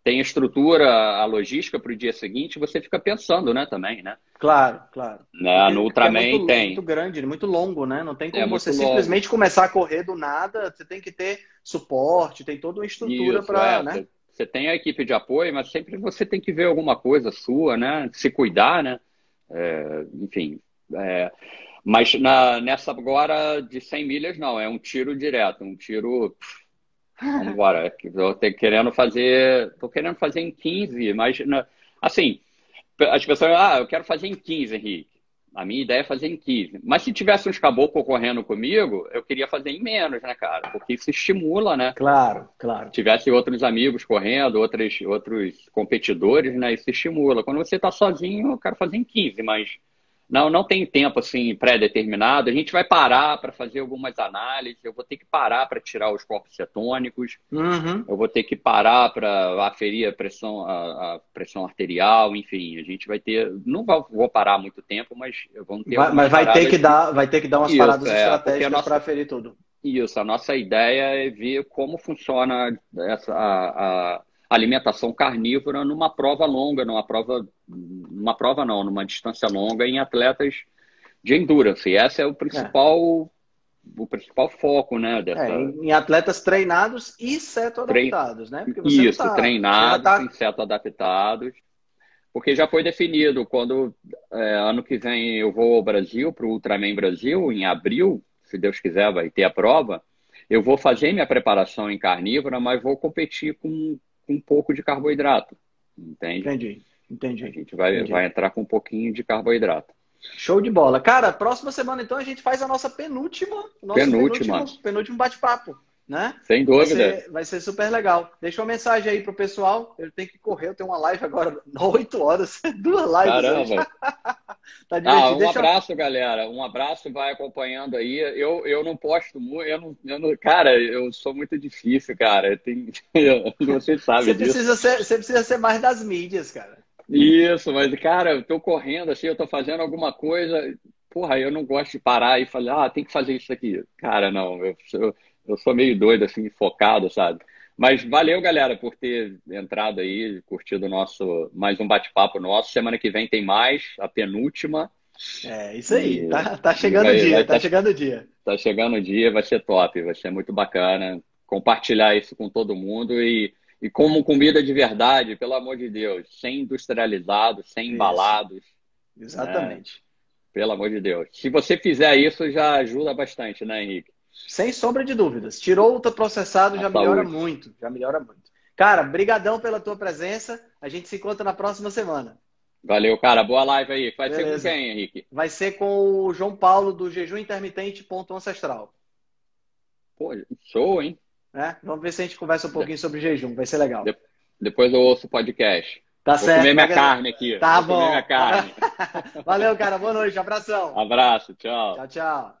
tem a estrutura, a logística para o dia seguinte, você fica pensando, né, também, né? Claro, claro. Né? No Ultraman é muito, tem. muito grande, muito longo, né? Não tem É como muito você longo. simplesmente começar a correr do nada, você tem que ter suporte, tem toda uma estrutura para, é. né? Você- tem a equipe de apoio, mas sempre você tem que ver alguma coisa sua, né? Se cuidar, né? É, enfim. é, mas na, nessa agora de 100 milhas, não. É um tiro direto, um tiro... Vamos embora. Tô querendo fazer... Tô querendo fazer em 15, mas... assim, as pessoas... Ah, eu quero fazer em 15, Henrique. A minha ideia é fazer em 15. Mas se tivesse uns caboclos correndo comigo, eu queria fazer em menos, né, cara? Porque isso estimula, né? Claro, claro. tivesse outros amigos correndo, outros, outros competidores, né? Isso estimula. Quando você está sozinho, eu quero fazer em 15, mas não, não tem tempo assim pré-determinado. A gente vai parar para fazer algumas análises, eu vou ter que parar para tirar os corpos cetônicos, Uhum. eu vou ter que parar para aferir a pressão, a, a pressão arterial, enfim, a gente vai ter. Não vou, vou parar muito tempo, mas vamos ter Vai- mas vai ter que de- dar, vai ter que dar umas Isso, paradas é, estratégicas nossa- para aferir tudo. Isso, a nossa ideia é ver como funciona essa, a, a alimentação carnívora numa prova longa, numa prova, numa prova não, numa distância longa em atletas de endurance. E esse é o principal, o principal foco, né, dessa... É, em, atletas treinados e seto-adaptados, né? Porque você Isso, tá, treinados, tá- inseto adaptados. Porque já foi definido, quando é, ano que vem eu vou ao Brasil, para o Ultraman Brasil, em abril, se Deus quiser vai ter a prova, eu vou fazer minha preparação em carnívora, mas vou competir com, com um pouco de carboidrato, entende? Entendi, A entendi. gente vai, Entendi. vai entrar com um pouquinho de carboidrato. Show de bola. Cara, próxima semana então a gente faz a nossa penúltima, Penúltima. penúltimo, penúltimo bate-papo, né? Sem Vai dúvida. ser, vai ser super legal. Deixa uma mensagem aí pro pessoal. Eu tenho que correr, eu tenho uma live agora, 8 horas, duas lives. Caramba. Tá. Ah, um Deixa- abraço, galera. Um abraço, vai acompanhando aí. Eu, eu não posto muito, eu não, eu não- cara, eu sou muito difícil, cara. Eu- você sabe Você disso. precisa, ser, você precisa ser mais das mídias, cara. Isso, mas, cara, eu tô correndo assim, eu tô fazendo alguma coisa. Porra, eu não gosto de parar e falar, ah, tem que fazer isso aqui. Cara, não, eu, eu, eu sou meio doido, assim, focado, sabe? Mas valeu, galera, por ter entrado aí, curtido nosso, mais um bate-papo nosso. Semana que vem tem mais, a penúltima. É, isso aí. E- Tá, tá chegando vai- o dia, vai tá tá- chegando o dia. Tá chegando o dia, vai ser top, vai ser muito bacana compartilhar isso com todo mundo e, e como comida de verdade, pelo amor de Deus, sem industrializados, sem Isso. embalados, Exatamente. pelo amor de Deus. Se você fizer isso, já ajuda bastante, né, Henrique? Sem sombra de dúvidas. Tirou o ultraprocessado, já A melhora muito. Já melhora muito. Cara, brigadão pela tua presença. A gente se encontra na próxima semana. Valeu, cara. Boa live aí. Vai ser com Beleza. quem, Henrique? Vai ser com o João Paulo do Jejum Intermitente Ponto Ancestral. Pô, show, hein? Né? Vamos ver se a gente conversa um pouquinho sobre jejum. Vai ser legal. De- Depois eu ouço o podcast. Tá Vou certo. comer minha Tá- carne aqui. Tá Vou comer bom. minha carne. Valeu, cara. Boa noite. Abração. Abraço, tchau. Tchau, tchau.